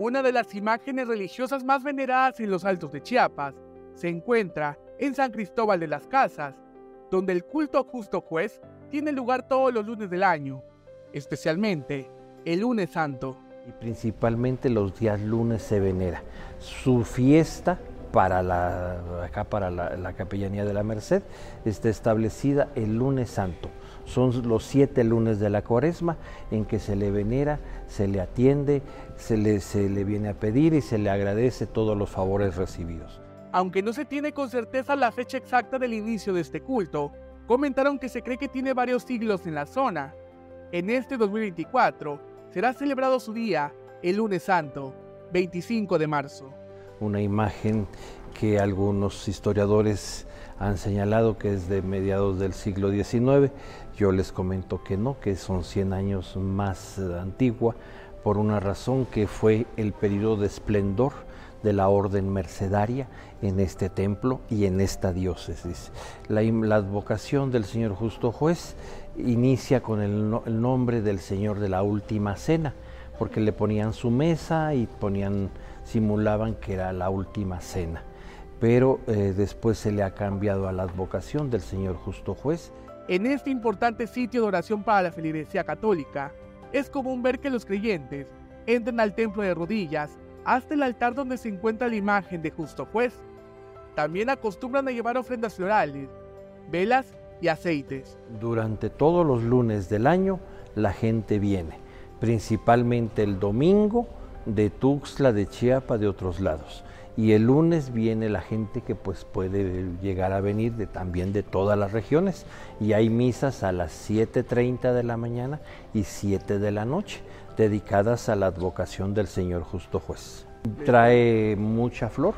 Una de las imágenes religiosas más veneradas en los altos de Chiapas se encuentra en San Cristóbal de las Casas, donde el culto justo juez tiene lugar todos los lunes del año, especialmente el lunes santo. Y principalmente los días lunes se venera. Su fiesta para la, acá para la, Capellanía de la Merced está establecida el lunes santo. Son los siete lunes de la cuaresma en que se le venera, se le atiende, se le, se le viene a pedir y se le agradece todos los favores recibidos. Aunque no se tiene con certeza la fecha exacta del inicio de este culto, comentaron que se cree que tiene varios siglos en la zona. En este 2024 será celebrado su día, el lunes santo, 25 de marzo una imagen que algunos historiadores han señalado que es de mediados del siglo XIX. Yo les comento que no, que son 100 años más antigua, por una razón que fue el periodo de esplendor de la orden mercedaria en este templo y en esta diócesis. La, advocación del Señor Justo Juez inicia con el nombre del Señor de la Última Cena, porque le ponían su mesa y ponían simulaban que era la última cena, pero eh, después se le ha cambiado a la advocación del Señor Justo Juez. En este importante sitio de oración para la feligresía católica, es común ver que los creyentes entran al templo de rodillas hasta el altar donde se encuentra la imagen de Justo Juez. También acostumbran a llevar ofrendas florales, velas y aceites. Durante todos los lunes del año la gente viene, principalmente el domingo de Tuxtla, de Chiapa, de otros lados. Y el lunes viene la gente que pues puede llegar a venir de, también de todas las regiones. Y hay misas a las 7.30 de la mañana y 7 de la noche, dedicadas a la advocación del Señor Justo Juez. Trae mucha flor,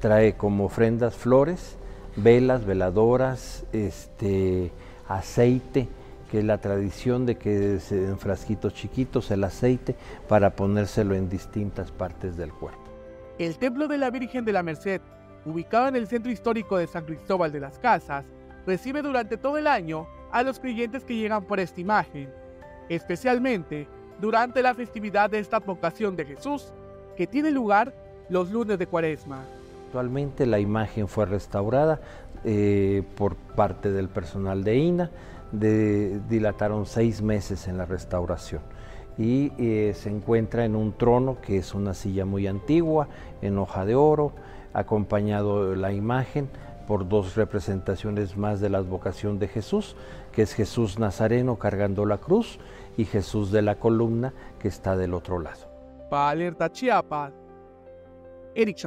trae como ofrendas flores, velas, veladoras, este, aceite, que es la tradición de que en frasquitos chiquitos el aceite para ponérselo en distintas partes del cuerpo. El Templo de la Virgen de la Merced, ubicado en el centro histórico de San Cristóbal de las Casas, recibe durante todo el año a los creyentes que llegan por esta imagen, especialmente durante la festividad de esta advocación de Jesús, que tiene lugar los lunes de Cuaresma. Actualmente la imagen fue restaurada eh, por parte del personal de INA, dilataron seis meses en la restauración y eh, se encuentra en un trono que es una silla muy antigua, en hoja de oro, acompañado la imagen por dos representaciones más de la advocación de Jesús, que es Jesús Nazareno cargando la cruz y Jesús de la columna que está del otro lado. Para Alerta Chiapas, Eric.